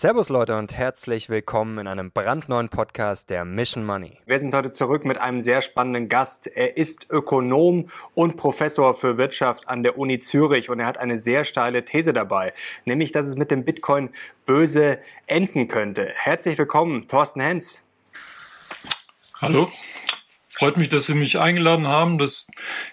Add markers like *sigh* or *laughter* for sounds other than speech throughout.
Servus Leute und herzlich willkommen in einem brandneuen Podcast der Mission Money. Wir sind heute zurück mit einem sehr spannenden Gast. Er ist Ökonom und Professor für Wirtschaft an der Uni Zürich und er hat eine sehr steile These dabei, nämlich dass es mit dem Bitcoin böse enden könnte. Herzlich willkommen, Thorsten Hens. Hallo. Freut mich, dass Sie mich eingeladen haben, dass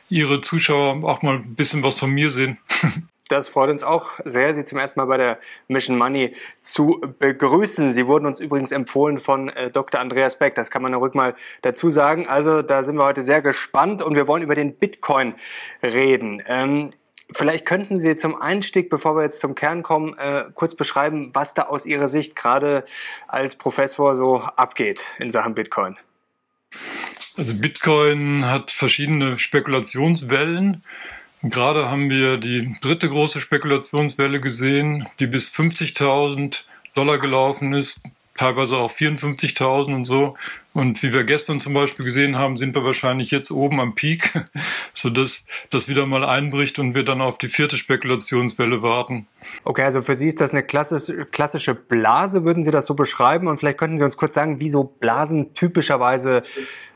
Ihre Zuschauer auch mal ein bisschen was von mir sehen. *laughs* Das freut uns auch sehr, Sie zum ersten Mal bei der Mission Money zu begrüßen. Sie wurden uns übrigens empfohlen von äh, Dr. Andreas Beck. Das kann man ruhig mal dazu sagen. Also da sind wir heute sehr gespannt und wir wollen über den Bitcoin reden. Ähm, vielleicht könnten Sie zum Einstieg, bevor wir jetzt zum Kern kommen, äh, kurz beschreiben, was da aus Ihrer Sicht gerade als Professor so abgeht in Sachen Bitcoin. Also Bitcoin hat verschiedene Spekulationswellen. Gerade haben wir die dritte große Spekulationswelle gesehen, die bis 50.000 Dollar gelaufen ist, teilweise auch 54.000 und so. Und wie wir gestern zum Beispiel gesehen haben, sind wir wahrscheinlich jetzt oben am Peak, *laughs* sodass das wieder mal einbricht und wir dann auf die vierte Spekulationswelle warten. Okay, also für Sie ist das eine klassische, klassische Blase, würden Sie das so beschreiben? Und vielleicht könnten Sie uns kurz sagen, wie so Blasen typischerweise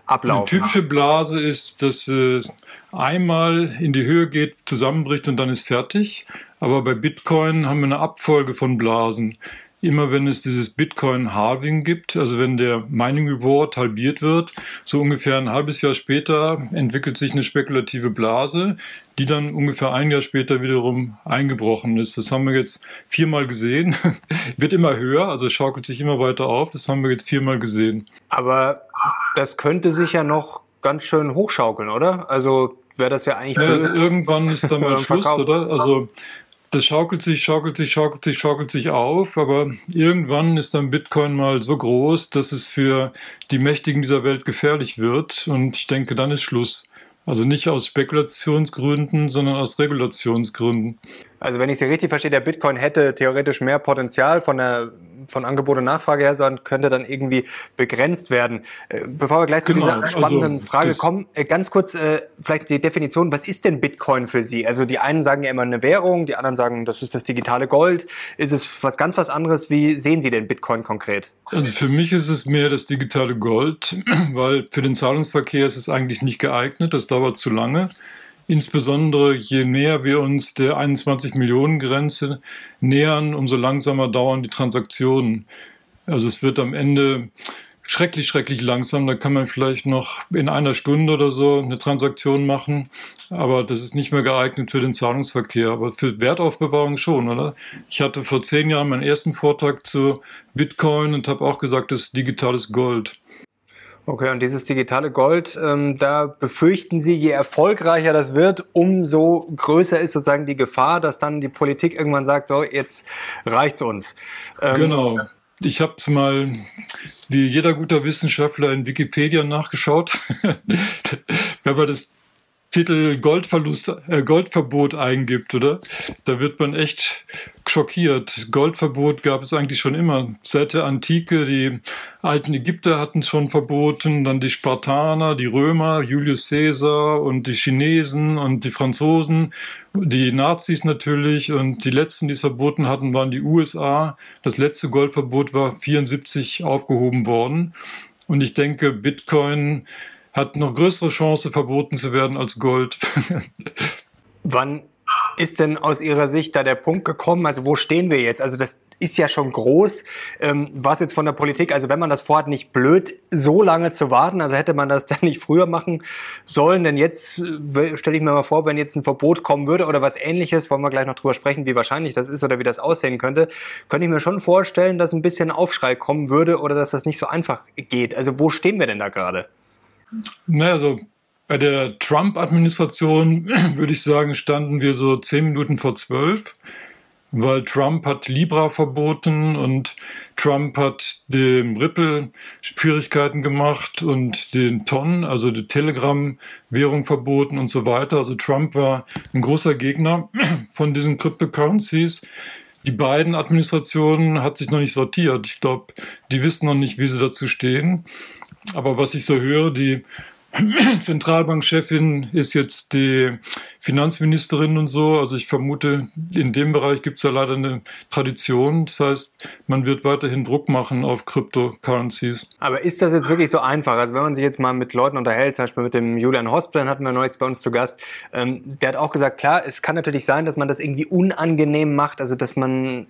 ablaufen. Eine typische Blase ist, dass es einmal in die Höhe geht, zusammenbricht und dann ist fertig. Aber bei Bitcoin haben wir eine Abfolge von Blasen. Immer wenn es dieses Bitcoin-Halving gibt, also wenn der Mining Reward halbiert wird, so ungefähr ein halbes Jahr später entwickelt sich eine spekulative Blase, die dann ungefähr ein Jahr später wiederum eingebrochen ist. Das haben wir jetzt viermal gesehen. *laughs* Wird immer höher, also schaukelt sich immer weiter auf. Das haben wir jetzt viermal gesehen. Aber das könnte sich ja noch ganz schön hochschaukeln, oder? Also wäre das ja eigentlich. Ja, also irgendwann ist dann *laughs* mal Schluss, oder? Also das schaukelt sich, schaukelt sich, schaukelt sich, schaukelt sich auf, aber irgendwann ist dann Bitcoin mal so groß, dass es für die Mächtigen dieser Welt gefährlich wird und ich denke, dann ist Schluss. Also nicht aus Spekulationsgründen, sondern aus Regulationsgründen. Also wenn ich Sie richtig verstehe, der Bitcoin hätte theoretisch mehr Potenzial von der von Angebot und Nachfrage her, sondern könnte dann irgendwie begrenzt werden. Äh, bevor wir gleich zu genau, dieser spannenden also, Frage kommen, äh, ganz kurz äh, vielleicht die Definition, was ist denn Bitcoin für Sie? Also die einen sagen ja immer eine Währung, die anderen sagen, das ist das digitale Gold. Ist es was ganz was anderes? Wie sehen Sie denn Bitcoin konkret? Also für mich ist es mehr das digitale Gold, *clears throat* weil für den Zahlungsverkehr ist es eigentlich nicht geeignet, das dauert zu lange. Insbesondere je näher wir uns der 21 Millionen Grenze nähern, umso langsamer dauern die Transaktionen. Also es wird am Ende schrecklich, schrecklich langsam. Da kann man vielleicht noch in einer Stunde oder so eine Transaktion machen, aber das ist nicht mehr geeignet für den Zahlungsverkehr. Aber für Wertaufbewahrung schon, oder? Ich hatte vor zehn Jahren meinen ersten Vortrag zu Bitcoin und habe auch gesagt, das ist digitales Gold. Okay, und dieses digitale Gold, ähm, da befürchten Sie, je erfolgreicher das wird, umso größer ist sozusagen die Gefahr, dass dann die Politik irgendwann sagt, so, jetzt reicht's uns. Ähm, genau. Ich habe mal, wie jeder guter Wissenschaftler, in Wikipedia nachgeschaut. *laughs* Wenn man das Titel Goldverlust, äh, Goldverbot eingibt, oder? Da wird man echt schockiert. Goldverbot gab es eigentlich schon immer. Seit der Antike, die alten Ägypter hatten es schon verboten, dann die Spartaner, die Römer, Julius Caesar und die Chinesen und die Franzosen, die Nazis natürlich und die letzten, die es verboten hatten, waren die USA. Das letzte Goldverbot war 74 aufgehoben worden. Und ich denke, Bitcoin hat noch größere Chance, verboten zu werden als Gold. *laughs* Wann ist denn aus Ihrer Sicht da der Punkt gekommen? Also wo stehen wir jetzt? Also das ist ja schon groß. Ähm, was jetzt von der Politik, also wenn man das vorhat, nicht blöd, so lange zu warten, also hätte man das *laughs* dann nicht früher machen sollen, denn jetzt äh, stelle ich mir mal vor, wenn jetzt ein Verbot kommen würde oder was ähnliches, wollen wir gleich noch drüber sprechen, wie wahrscheinlich das ist oder wie das aussehen könnte, könnte ich mir schon vorstellen, dass ein bisschen Aufschrei kommen würde oder dass das nicht so einfach geht. Also wo stehen wir denn da gerade? Naja, also bei der Trump-Administration *clears throat* würde ich sagen, standen wir so zehn Minuten vor zwölf, weil Trump hat Libra verboten und Trump hat dem Ripple Schwierigkeiten gemacht und den Ton, also die Telegram-Währung verboten und so weiter. Also Trump war ein großer Gegner *clears throat* von diesen Cryptocurrencies. Die beiden Administrationen hat sich noch nicht sortiert. Ich glaube, die wissen noch nicht, wie sie dazu stehen. Aber was ich so höre, die *clears throat* Zentralbankchefin ist jetzt die Finanzministerin und so. Also ich vermute, in dem Bereich gibt es ja leider eine Tradition. Das heißt, man wird weiterhin Druck machen auf Cryptocurrencies. Aber ist das jetzt wirklich so einfach? Also wenn man sich jetzt mal mit Leuten unterhält, zum Beispiel mit dem Julian Hosplan hatten wir neulich bei uns zu Gast, ähm, der hat auch gesagt, klar, es kann natürlich sein, dass man das irgendwie unangenehm macht, also dass man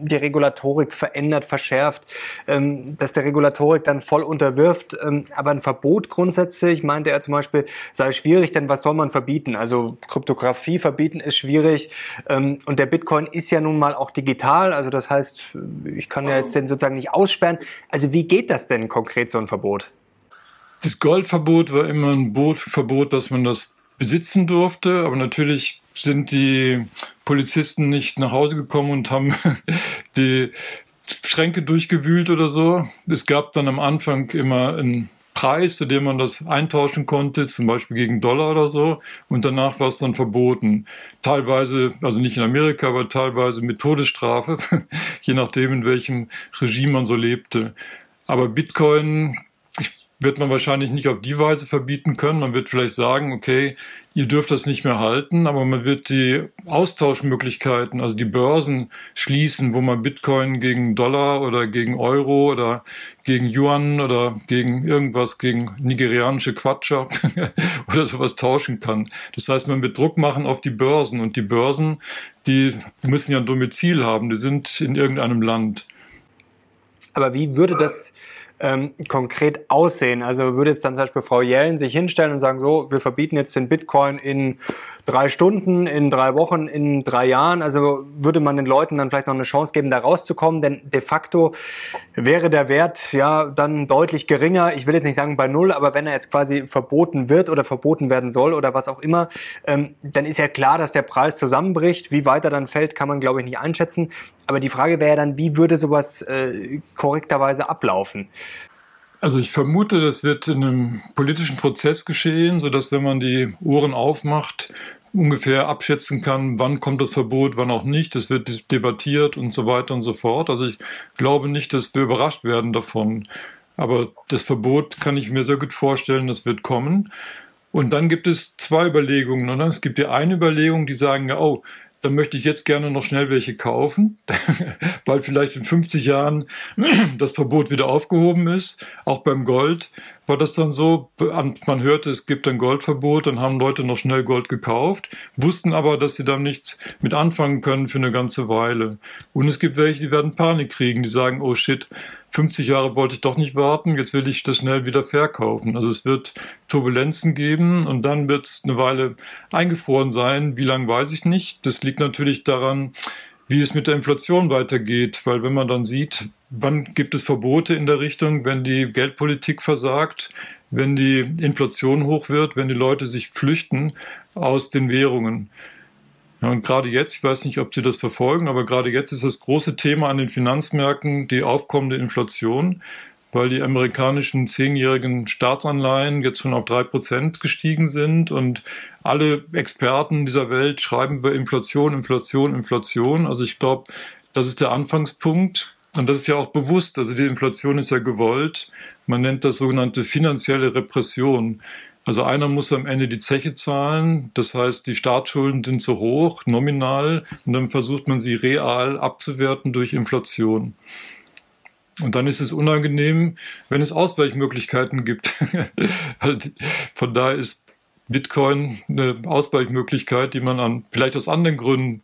die Regulatorik verändert, verschärft, ähm, dass der Regulatorik dann voll unterwirft. Ähm, aber ein Verbot grundsätzlich, meinte er zum Beispiel, sei schwierig, denn was soll man verbieten? Also Kryptographie verbieten ist schwierig. Ähm, und der Bitcoin ist ja nun mal auch digital. Also das heißt, ich kann ja jetzt den sozusagen nicht aussperren. Also wie geht das denn konkret, so ein Verbot? Das Goldverbot war immer ein Verbot, dass man das besitzen durfte, aber natürlich sind die Polizisten nicht nach Hause gekommen und haben *laughs* die Schränke durchgewühlt oder so. Es gab dann am Anfang immer einen Preis, zu dem man das eintauschen konnte, zum Beispiel gegen Dollar oder so. Und danach war es dann verboten. Teilweise, also nicht in Amerika, aber teilweise mit Todesstrafe, *laughs* je nachdem, in welchem Regime man so lebte. Aber Bitcoin wird man wahrscheinlich nicht auf die Weise verbieten können. Man wird vielleicht sagen, okay, ihr dürft das nicht mehr halten, aber man wird die Austauschmöglichkeiten, also die Börsen schließen, wo man Bitcoin gegen Dollar oder gegen Euro oder gegen Yuan oder gegen irgendwas, gegen nigerianische Quatscher *laughs* oder sowas tauschen kann. Das heißt, man wird Druck machen auf die Börsen und die Börsen, die müssen ja ein Domizil haben, die sind in irgendeinem Land. Aber wie würde das ähm, konkret aussehen? Also würde jetzt dann zum Beispiel Frau Jellen sich hinstellen und sagen, so, wir verbieten jetzt den Bitcoin in drei Stunden, in drei Wochen, in drei Jahren. Also würde man den Leuten dann vielleicht noch eine Chance geben, da rauszukommen, denn de facto wäre der Wert ja dann deutlich geringer. Ich will jetzt nicht sagen bei null, aber wenn er jetzt quasi verboten wird oder verboten werden soll oder was auch immer, ähm, dann ist ja klar, dass der Preis zusammenbricht. Wie weit er dann fällt, kann man glaube ich nicht einschätzen. Aber die Frage wäre dann, wie würde sowas äh, korrekterweise ablaufen? Also ich vermute, das wird in einem politischen Prozess geschehen, sodass wenn man die Ohren aufmacht, ungefähr abschätzen kann, wann kommt das Verbot, wann auch nicht. Es wird debattiert und so weiter und so fort. Also ich glaube nicht, dass wir überrascht werden davon. Aber das Verbot kann ich mir sehr gut vorstellen, das wird kommen. Und dann gibt es zwei Überlegungen. Oder? Es gibt die eine Überlegung, die sagen, oh, dann möchte ich jetzt gerne noch schnell welche kaufen, *laughs* weil vielleicht in 50 Jahren *clears throat* das Verbot wieder aufgehoben ist. Auch beim Gold war das dann so, man hörte, es gibt ein Goldverbot, dann haben Leute noch schnell Gold gekauft, wussten aber, dass sie da nichts mit anfangen können für eine ganze Weile. Und es gibt welche, die werden Panik kriegen, die sagen, oh shit, 50 Jahre wollte ich doch nicht warten, jetzt will ich das schnell wieder verkaufen. Also es wird Turbulenzen geben und dann wird es eine Weile eingefroren sein. Wie lange weiß ich nicht. Das liegt natürlich daran, wie es mit der Inflation weitergeht, weil wenn man dann sieht, wann gibt es Verbote in der Richtung, wenn die Geldpolitik versagt, wenn die Inflation hoch wird, wenn die Leute sich flüchten aus den Währungen. Ja, und gerade jetzt, ich weiß nicht, ob Sie das verfolgen, aber gerade jetzt ist das große Thema an den Finanzmärkten die aufkommende Inflation, weil die amerikanischen zehnjährigen Staatsanleihen jetzt schon auf drei Prozent gestiegen sind und alle Experten dieser Welt schreiben über Inflation, Inflation, Inflation. Also ich glaube, das ist der Anfangspunkt. Und das ist ja auch bewusst. Also die Inflation ist ja gewollt. Man nennt das sogenannte finanzielle Repression. Also einer muss am Ende die Zeche zahlen, das heißt, die Staatsschulden sind zu hoch, nominal, und dann versucht man sie real abzuwerten durch Inflation. Und dann ist es unangenehm, wenn es Ausweichmöglichkeiten gibt. *laughs* Von daher ist Bitcoin eine Ausweichmöglichkeit, die man an, vielleicht aus anderen Gründen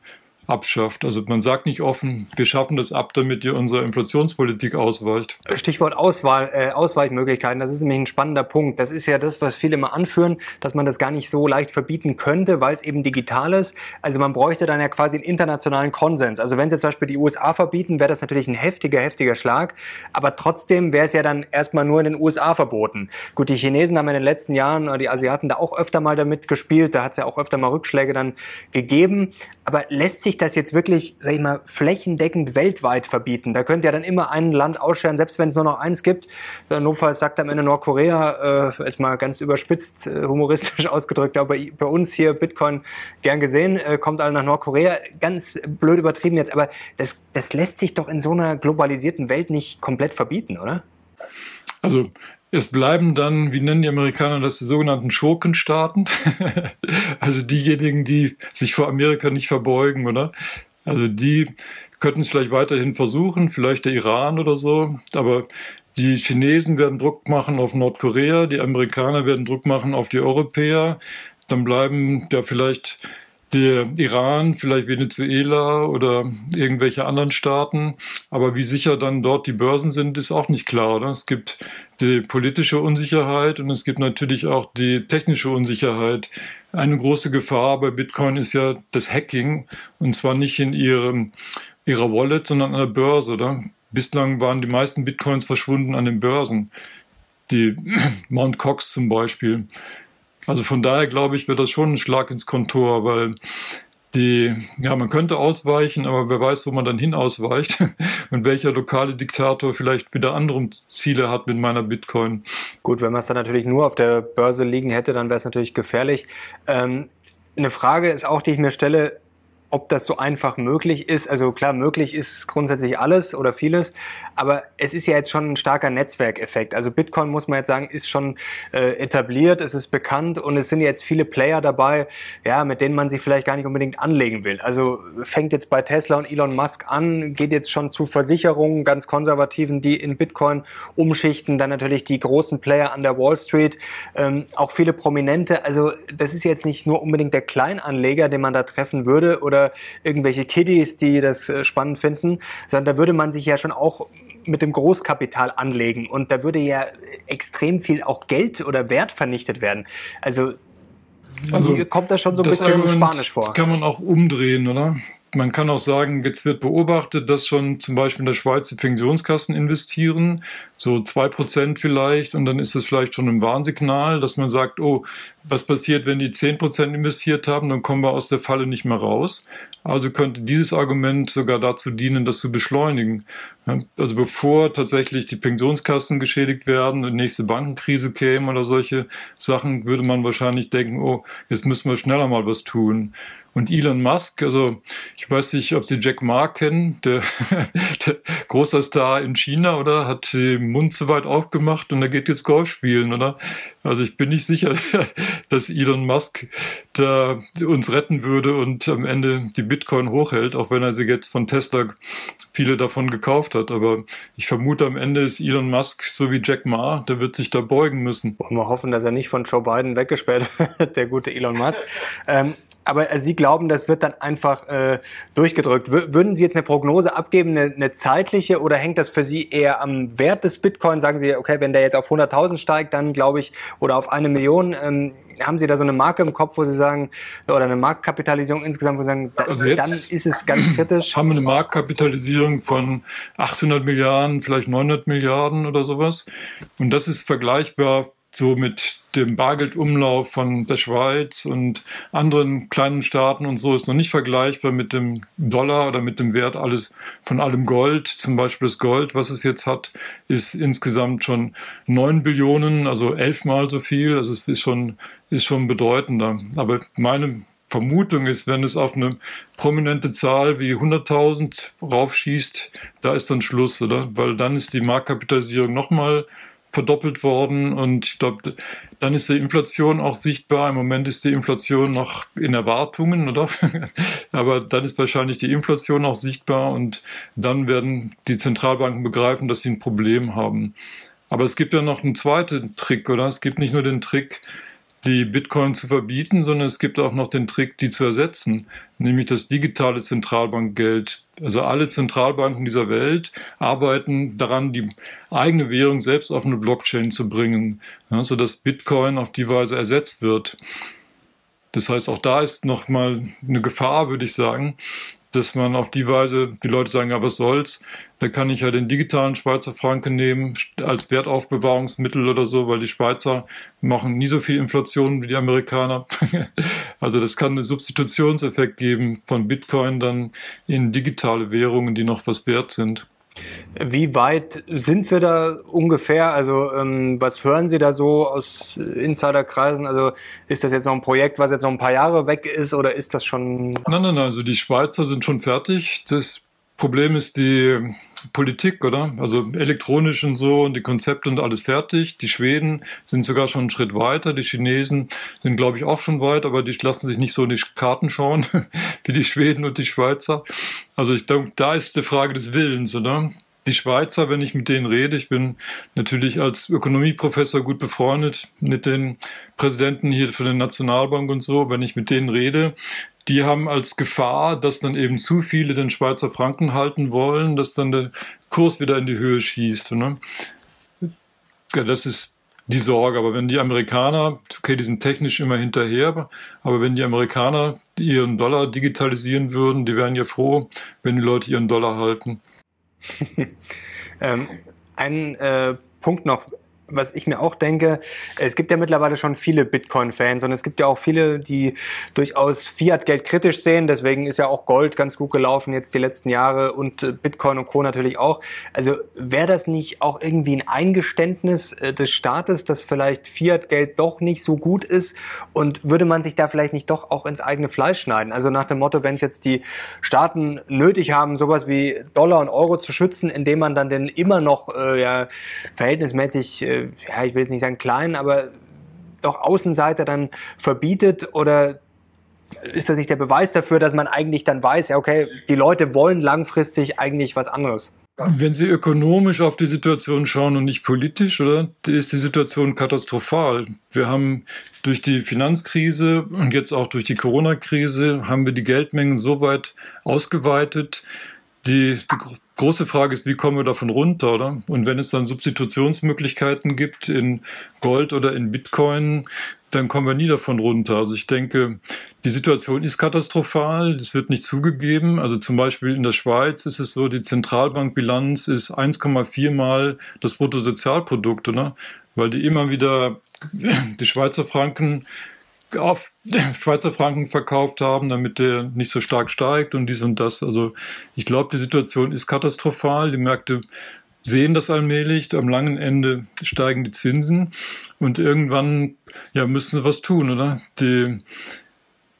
abschafft. Also man sagt nicht offen, wir schaffen das ab, damit ihr unsere Inflationspolitik ausweicht. Stichwort Auswahl, äh, Ausweichmöglichkeiten, das ist nämlich ein spannender Punkt. Das ist ja das, was viele immer anführen, dass man das gar nicht so leicht verbieten könnte, weil es eben digital ist. Also man bräuchte dann ja quasi einen internationalen Konsens. Also wenn sie zum Beispiel die USA verbieten, wäre das natürlich ein heftiger, heftiger Schlag. Aber trotzdem wäre es ja dann erstmal nur in den USA verboten. Gut, die Chinesen haben in den letzten Jahren, die Asiaten da auch öfter mal damit gespielt. Da hat es ja auch öfter mal Rückschläge dann gegeben. Aber lässt sich das jetzt wirklich, sag ich mal, flächendeckend weltweit verbieten? Da könnte ja dann immer ein Land ausscheren, selbst wenn es nur noch eins gibt. Notfalls sagt am Ende Nordkorea, äh, jetzt mal ganz überspitzt, äh, humoristisch *laughs* ausgedrückt, aber bei uns hier Bitcoin gern gesehen, äh, kommt alle nach Nordkorea. Ganz blöd übertrieben jetzt, aber das, das lässt sich doch in so einer globalisierten Welt nicht komplett verbieten, oder? Also es bleiben dann, wie nennen die Amerikaner das, die sogenannten Schurkenstaaten. *laughs* also diejenigen, die sich vor Amerika nicht verbeugen, oder? Also die könnten es vielleicht weiterhin versuchen, vielleicht der Iran oder so. Aber die Chinesen werden Druck machen auf Nordkorea, die Amerikaner werden Druck machen auf die Europäer. Dann bleiben da vielleicht der Iran, vielleicht Venezuela oder irgendwelche anderen Staaten. Aber wie sicher dann dort die Börsen sind, ist auch nicht klar. Oder? Es gibt die politische Unsicherheit und es gibt natürlich auch die technische Unsicherheit. Eine große Gefahr bei Bitcoin ist ja das Hacking und zwar nicht in ihrem, ihrer Wallet, sondern an der Börse. Oder? Bislang waren die meisten Bitcoins verschwunden an den Börsen. Die *clears throat* Mount Cox zum Beispiel. Also von daher glaube ich, wird das schon ein Schlag ins Kontor, weil die, ja, man könnte ausweichen, aber wer weiß, wo man dann hin ausweicht *laughs* und welcher lokale Diktator vielleicht wieder andere Ziele hat mit meiner Bitcoin. Gut, wenn man es dann natürlich nur auf der Börse liegen hätte, dann wäre es natürlich gefährlich. Ähm, eine Frage ist auch, die ich mir stelle, ob das so einfach möglich ist. Also klar, möglich ist grundsätzlich alles oder vieles, aber es ist ja jetzt schon ein starker Netzwerkeffekt. Also Bitcoin, muss man jetzt sagen, ist schon äh, etabliert, es ist bekannt und es sind jetzt viele Player dabei, ja, mit denen man sich vielleicht gar nicht unbedingt anlegen will. Also fängt jetzt bei Tesla und Elon Musk an, geht jetzt schon zu Versicherungen, ganz konservativen, die in Bitcoin umschichten, dann natürlich die großen Player an der Wall Street, ähm, auch viele Prominente. Also das ist jetzt nicht nur unbedingt der Kleinanleger, den man da treffen würde oder oder irgendwelche Kiddies, die das äh, spannend finden, sondern da würde man sich ja schon auch mit dem Großkapital anlegen und da würde ja extrem viel auch Geld oder Wert vernichtet werden. Also, also kommt das schon so ein bisschen Argument, Spanisch vor. Das kann man auch umdrehen, oder? Man kann auch sagen, jetzt wird beobachtet, dass schon zum Beispiel in der Schweiz die Pensionskassen investieren, so zwei Prozent vielleicht, und dann ist das vielleicht schon ein Warnsignal, dass man sagt, oh, was passiert, wenn die zehn Prozent investiert haben, dann kommen wir aus der Falle nicht mehr raus. Also könnte dieses Argument sogar dazu dienen, das zu beschleunigen. Also bevor tatsächlich die Pensionskassen geschädigt werden und nächste Bankenkrise käme oder solche Sachen, würde man wahrscheinlich denken, oh, jetzt müssen wir schneller mal was tun. Und Elon Musk, also ich weiß nicht, ob Sie Jack Ma kennen, der, *laughs* der großer Star in China, oder? Hat den Mund zu weit aufgemacht und er geht jetzt Golf spielen, oder? Also ich bin nicht sicher, *laughs* dass Elon Musk da uns retten würde und am Ende die Bitcoin hochhält, auch wenn er sie jetzt von Tesla viele davon gekauft hat. Aber ich vermute, am Ende ist Elon Musk so wie Jack Ma, der wird sich da beugen müssen. Wollen wir hoffen, dass er nicht von Joe Biden weggesperrt *laughs* wird, der gute Elon Musk. ähm, aber äh, Sie glauben, das wird dann einfach äh, durchgedrückt. W würden Sie jetzt eine Prognose abgeben, eine, eine, zeitliche, oder hängt das für Sie eher am Wert des Bitcoin? Sagen Sie, okay, wenn der jetzt auf 100.000 steigt, dann glaube ich, oder auf eine Million, ähm, haben Sie da so eine Marke im Kopf, wo Sie sagen, oder eine Marktkapitalisierung insgesamt, wo Sie sagen, da, also dann ist es ganz kritisch? Haben wir eine Marktkapitalisierung von 800 Milliarden, vielleicht 900 Milliarden oder sowas. Und das ist vergleichbar so mit dem Bargeldumlauf von der Schweiz und anderen kleinen Staaten und so ist noch nicht vergleichbar mit dem Dollar oder mit dem Wert alles von allem Gold. Zum Beispiel das Gold, was es jetzt hat, ist insgesamt schon neun Billionen, also elfmal so viel. Also es ist schon, ist schon bedeutender. Aber meine Vermutung ist, wenn es auf eine prominente Zahl wie 100.000 raufschießt, da ist dann Schluss, oder? Weil dann ist die Marktkapitalisierung nochmal verdoppelt worden und ich glaube, dann ist die Inflation auch sichtbar. Im Moment ist die Inflation noch in Erwartungen, oder? *laughs* Aber dann ist wahrscheinlich die Inflation auch sichtbar und dann werden die Zentralbanken begreifen, dass sie ein Problem haben. Aber es gibt ja noch einen zweiten Trick, oder? Es gibt nicht nur den Trick, die Bitcoin zu verbieten, sondern es gibt auch noch den Trick, die zu ersetzen, nämlich das digitale Zentralbankgeld. Also alle Zentralbanken dieser Welt arbeiten daran, die eigene Währung selbst auf eine Blockchain zu bringen, ja, sodass Bitcoin auf die Weise ersetzt wird. Das heißt, auch da ist nochmal eine Gefahr, würde ich sagen, dass man auf die Weise, die Leute sagen, ja, was soll's, da kann ich ja den digitalen Schweizer Franken nehmen als Wertaufbewahrungsmittel oder so, weil die Schweizer machen nie so viel Inflation wie die Amerikaner. *laughs* also das kann einen Substitutionseffekt geben von Bitcoin dann in digitale Währungen, die noch was wert sind. Wie weit sind wir da ungefähr? Also ähm, was hören Sie da so aus Insiderkreisen? Also ist das jetzt noch ein Projekt, was jetzt noch ein paar Jahre weg ist oder ist das schon? Nein, nein, nein. Also die Schweizer sind schon fertig. Das Problem ist die Politik, oder? Also elektronisch und so und die Konzepte und alles fertig. Die Schweden sind sogar schon einen Schritt weiter. Die Chinesen sind, glaube ich, auch schon weit, aber die lassen sich nicht so in die Karten schauen *laughs* wie die Schweden und die Schweizer. Also ich denke, da ist die Frage des Willens, oder? Die Schweizer, wenn ich mit denen rede, ich bin natürlich als Ökonomieprofessor gut befreundet mit den Präsidenten hier für den Nationalbank und so, wenn ich mit denen rede, die haben als Gefahr, dass dann eben zu viele den Schweizer Franken halten wollen, dass dann der Kurs wieder in die Höhe schießt. Ne? Ja, das ist die Sorge. Aber wenn die Amerikaner, okay, die sind technisch immer hinterher, aber wenn die Amerikaner ihren Dollar digitalisieren würden, die wären ja froh, wenn die Leute ihren Dollar halten. *laughs* ähm, ein äh, Punkt noch was ich mir auch denke, es gibt ja mittlerweile schon viele Bitcoin-Fans und es gibt ja auch viele, die durchaus Fiat-Geld kritisch sehen. Deswegen ist ja auch Gold ganz gut gelaufen jetzt die letzten Jahre und äh, Bitcoin und Co. natürlich auch. Also wäre das nicht auch irgendwie ein Eingeständnis äh, des Staates, dass vielleicht Fiat-Geld doch nicht so gut ist und würde man sich da vielleicht nicht doch auch ins eigene Fleisch schneiden? Also nach dem Motto, wenn es jetzt die Staaten nötig haben, sowas wie Dollar und Euro zu schützen, indem man dann denn immer noch äh, ja, verhältnismäßig äh, ja, ich will jetzt nicht sagen klein, aber doch Außenseiter dann verbietet oder ist das nicht der Beweis dafür, dass man eigentlich dann weiß, ja, okay, die Leute wollen langfristig eigentlich was anderes? Wenn Sie ökonomisch auf die Situation schauen und nicht politisch, oder, ist die Situation katastrophal. Wir haben durch die Finanzkrise und jetzt auch durch die Corona-Krise haben wir die Geldmengen so weit ausgeweitet, die, die große Frage ist, wie kommen wir davon runter, oder? Und wenn es dann Substitutionsmöglichkeiten gibt in Gold oder in Bitcoin, dann kommen wir nie davon runter. Also ich denke, die Situation ist katastrophal, das wird nicht zugegeben. Also zum Beispiel in der Schweiz ist es so, die Zentralbankbilanz ist 1,4 mal das Bruttosozialprodukt, oder? Weil die immer wieder die Schweizer Franken auf *laughs* Schweizer Franken verkauft haben, damit der nicht so stark steigt und dies und das. Also ich glaube, die Situation ist katastrophal. Die Märkte sehen das allmählich. Am langen Ende steigen die Zinsen und irgendwann ja, müssen sie was tun, oder? Die,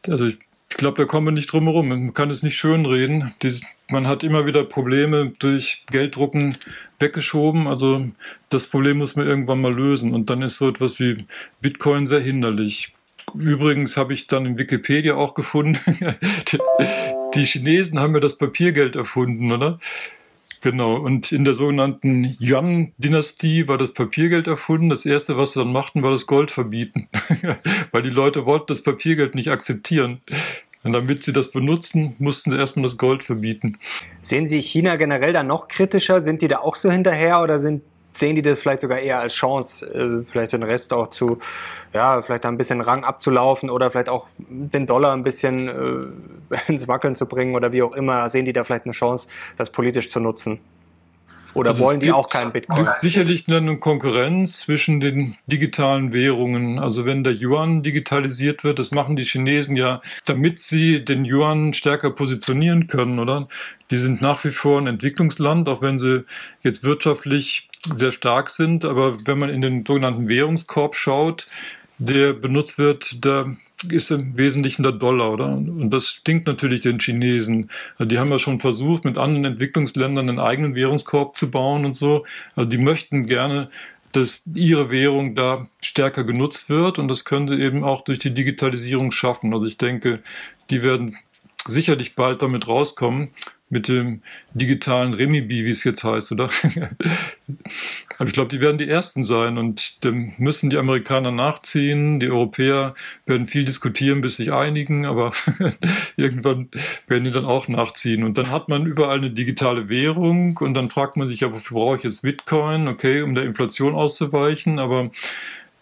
also ich, ich glaube, da kommen wir nicht drum herum. Man kann es nicht schönreden. Die, man hat immer wieder Probleme durch Gelddrucken weggeschoben. Also das Problem muss man irgendwann mal lösen. Und dann ist so etwas wie Bitcoin sehr hinderlich. Übrigens habe ich dann in Wikipedia auch gefunden, *laughs* die Chinesen haben ja das Papiergeld erfunden, oder? Genau, und in der sogenannten Yuan-Dynastie war das Papiergeld erfunden. Das erste, was sie dann machten, war das Gold verbieten, *laughs* weil die Leute wollten das Papiergeld nicht akzeptieren. Und damit sie das benutzen, mussten sie erstmal das Gold verbieten. Sehen Sie China generell da noch kritischer? Sind die da auch so hinterher oder sind sehen die das vielleicht sogar eher als Chance, äh, vielleicht den Rest auch zu, ja, vielleicht ein bisschen Rang abzulaufen oder vielleicht auch den Dollar ein bisschen äh, *laughs* ins Wackeln zu bringen oder wie auch immer. Sehen die da vielleicht eine Chance, das politisch zu nutzen? Oder also wollen die auch keinen Bitcoin? Es gibt sicherlich eine Konkurrenz zwischen den digitalen Währungen. Also wenn der Yuan digitalisiert wird, das machen die Chinesen ja, damit sie den Yuan stärker positionieren können, oder? Die sind nach wie vor ein Entwicklungsland, auch wenn sie jetzt wirtschaftlich sehr stark sind. Aber wenn man in den sogenannten Währungskorb schaut, der benutzt wird, da ist im Wesentlichen der Dollar, oder? Und das stinkt natürlich den Chinesen. Die haben ja schon versucht, mit anderen Entwicklungsländern einen eigenen Währungskorb zu bauen und so. Also die möchten gerne, dass ihre Währung da stärker genutzt wird und das können sie eben auch durch die Digitalisierung schaffen. Also ich denke, die werden sicherlich bald damit rauskommen, mit dem digitalen Remibi, wie es jetzt heißt, oder? Aber *laughs* ich glaube, die werden die Ersten sein und dann müssen die Amerikaner nachziehen. Die Europäer werden viel diskutieren, bis sich einigen, aber *laughs* irgendwann werden die dann auch nachziehen. Und dann hat man überall eine digitale Währung und dann fragt man sich ja, wofür brauche ich jetzt Bitcoin? Okay, um der Inflation auszuweichen, aber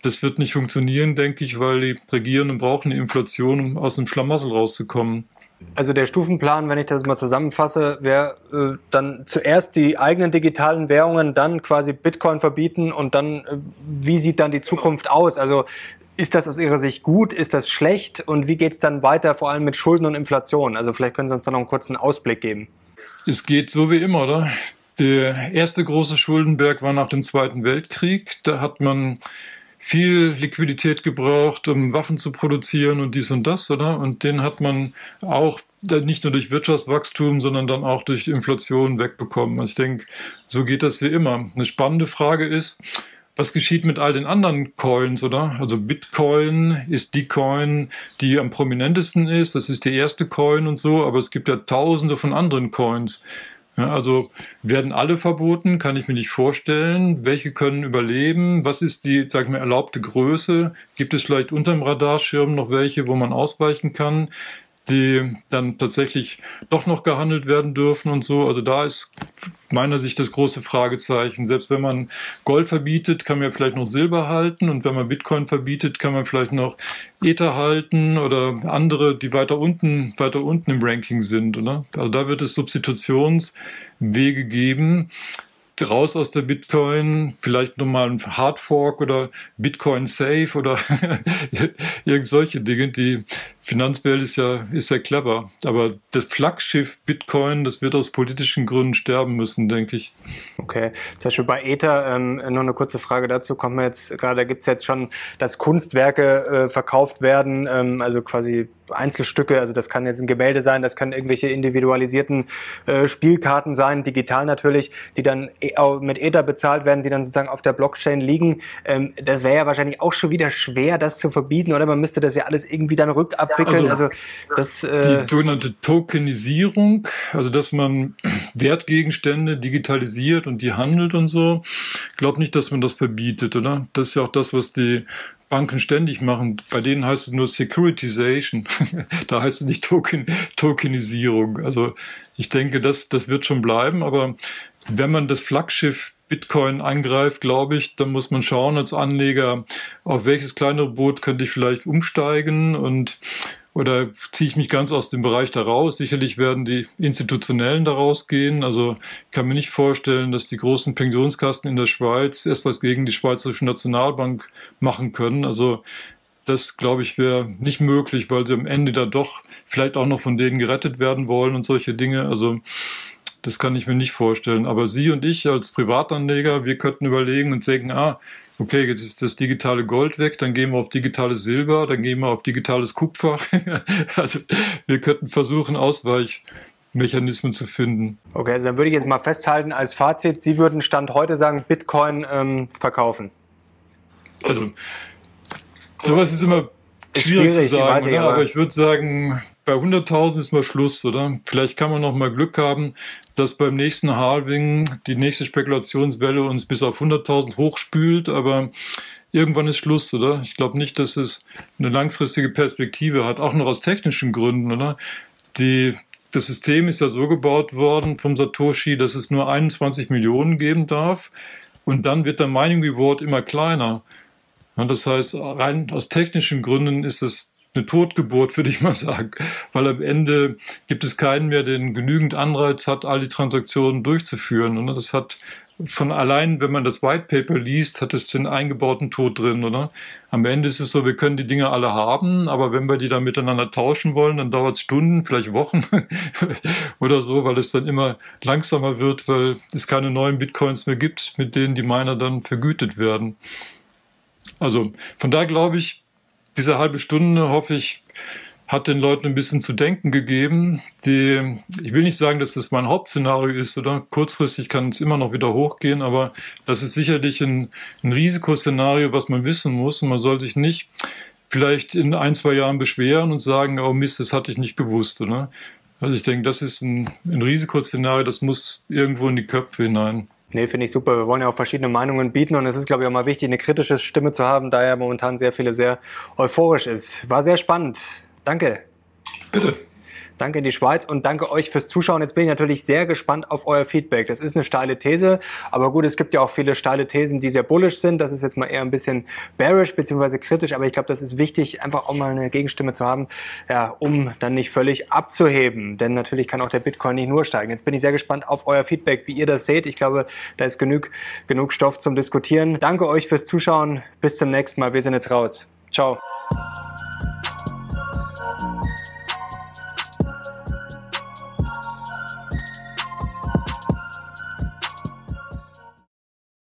das wird nicht funktionieren, denke ich, weil die Regierenden brauchen eine Inflation, um aus dem Schlamassel rauszukommen. Also der Stufenplan, wenn ich das mal zusammenfasse, wäre äh, dann zuerst die eigenen digitalen Währungen, dann quasi Bitcoin verbieten und dann, äh, wie sieht dann die Zukunft aus? Also ist das aus Ihrer Sicht gut? Ist das schlecht? Und wie geht es dann weiter, vor allem mit Schulden und Inflation? Also vielleicht können Sie uns da noch einen kurzen Ausblick geben. Es geht so wie immer, oder? Der erste große Schuldenberg war nach dem Zweiten Weltkrieg. Da hat man viel Liquidität gebraucht, um Waffen zu produzieren und dies und das, oder? Und den hat man auch nicht nur durch Wirtschaftswachstum, sondern dann auch durch Inflation wegbekommen. Also ich denke, so geht das wie immer. Eine spannende Frage ist, was geschieht mit all den anderen Coins, oder? Also Bitcoin ist die Coin, die am prominentesten ist. Das ist die erste Coin und so, aber es gibt ja tausende von anderen Coins. Ja, also werden alle verboten, kann ich mir nicht vorstellen. Welche können überleben? Was ist die, sag ich mal, erlaubte Größe? Gibt es vielleicht unterm Radarschirm noch welche, wo man ausweichen kann? Die dann tatsächlich doch noch gehandelt werden dürfen und so. Also da ist meiner Sicht das große Fragezeichen. Selbst wenn man Gold verbietet, kann man vielleicht noch Silber halten und wenn man Bitcoin verbietet, kann man vielleicht noch Ether halten oder andere, die weiter unten, weiter unten im Ranking sind, oder? Also da wird es Substitutionswege geben raus aus der Bitcoin, vielleicht nochmal ein Hardfork oder Bitcoin Safe oder *laughs* irgend solche Dinge. Die Finanzwelt ist ja, ist ja clever. Aber das Flaggschiff Bitcoin, das wird aus politischen Gründen sterben müssen, denke ich. Okay. Zum Beispiel bei Ether, ähm, noch eine kurze Frage dazu, kommen wir jetzt gerade, da gibt es jetzt schon, dass Kunstwerke äh, verkauft werden, ähm, also quasi Einzelstücke, also das kann jetzt ein Gemälde sein, das können irgendwelche individualisierten äh, Spielkarten sein, digital natürlich, die dann e mit Ether bezahlt werden, die dann sozusagen auf der Blockchain liegen. Ähm, das wäre ja wahrscheinlich auch schon wieder schwer, das zu verbieten, oder man müsste das ja alles irgendwie dann rückabwickeln. Also, also das, äh die sogenannte Tokenisierung, also dass man *clears throat* Wertgegenstände digitalisiert und die handelt und so. Ich glaube nicht, dass man das verbietet, oder? Das ist ja auch das, was die Banken ständig machen. Bei denen heißt es nur Securitization. *laughs* da heißt es nicht Token, Tokenisierung. Also ich denke, das, das wird schon bleiben. Aber wenn man das Flaggschiff Bitcoin angreift, glaube ich, dann muss man schauen als Anleger, auf welches kleinere Boot könnte ich vielleicht umsteigen und oder ziehe ich mich ganz aus dem Bereich da raus? Sicherlich werden die Institutionellen da rausgehen. Also ich kann mir nicht vorstellen, dass die großen Pensionskassen in der Schweiz erst was gegen die Schweizerische Nationalbank machen können. Also das, glaube ich, wäre nicht möglich, weil sie am Ende da doch vielleicht auch noch von denen gerettet werden wollen und solche Dinge. Also das kann ich mir nicht vorstellen. Aber Sie und ich als Privatanleger, wir könnten überlegen und denken, ah, okay, jetzt ist das digitale Gold weg, dann gehen wir auf digitales Silber, dann gehen wir auf digitales Kupfer. *laughs* also wir könnten versuchen, Ausweichmechanismen zu finden. Okay, also dann würde ich jetzt mal festhalten als Fazit, Sie würden Stand heute sagen, Bitcoin ähm, verkaufen. Also sowas ist immer schwierig, schwierig zu sagen, ich, aber, aber ich würde sagen, bei 100.000 ist mal Schluss, oder? Vielleicht kann man noch mal Glück haben, dass beim nächsten Halving die nächste Spekulationswelle uns bis auf 100.000 hochspült, aber irgendwann ist Schluss, oder? Ich glaube nicht, dass es eine langfristige Perspektive hat, auch noch aus technischen Gründen, oder? Die, das System ist ja so gebaut worden vom Satoshi, dass es nur 21 Millionen geben darf und dann wird der Mining Reward immer kleiner. Und das heißt, rein aus technischen Gründen ist es eine Totgeburt, würde ich mal sagen, weil am Ende gibt es keinen mehr, der genügend Anreiz hat, all die Transaktionen durchzuführen. Und das hat von allein, wenn man das White Paper liest, hat es den eingebauten Tod drin, oder? Am Ende ist es so, wir können die Dinge alle haben, aber wenn wir die dann miteinander tauschen wollen, dann dauert es Stunden, vielleicht Wochen *laughs* oder so, weil es dann immer langsamer wird, weil es keine neuen Bitcoins mehr gibt, mit denen die Miner dann vergütet werden. Also von da glaube ich, diese halbe Stunde, hoffe ich, hat den Leuten ein bisschen zu denken gegeben. Die, ich will nicht sagen, dass das mein Hauptszenario ist, oder kurzfristig kann es immer noch wieder hochgehen, aber das ist sicherlich ein, ein Risikoszenario, was man wissen muss. Und man soll sich nicht vielleicht in ein, zwei Jahren beschweren und sagen, oh Mist, das hatte ich nicht gewusst, oder? Also ich denke, das ist ein, ein Risikoszenario, das muss irgendwo in die Köpfe hinein. Nee, finde ich super. Wir wollen ja auch verschiedene Meinungen bieten und es ist, glaube ich, auch mal wichtig, eine kritische Stimme zu haben, da ja momentan sehr viele sehr euphorisch ist. War sehr spannend. Danke. Bitte. Danke in die Schweiz und danke euch fürs Zuschauen. Jetzt bin ich natürlich sehr gespannt auf euer Feedback. Das ist eine steile These, aber gut, es gibt ja auch viele steile Thesen, die sehr bullish sind. Das ist jetzt mal eher ein bisschen bearish bzw. kritisch, aber ich glaube, das ist wichtig, einfach auch mal eine Gegenstimme zu haben, ja, um dann nicht völlig abzuheben. Denn natürlich kann auch der Bitcoin nicht nur steigen. Jetzt bin ich sehr gespannt auf euer Feedback, wie ihr das seht. Ich glaube, da ist genug, genug Stoff zum Diskutieren. Danke euch fürs Zuschauen. Bis zum nächsten Mal. Wir sind jetzt raus. Ciao.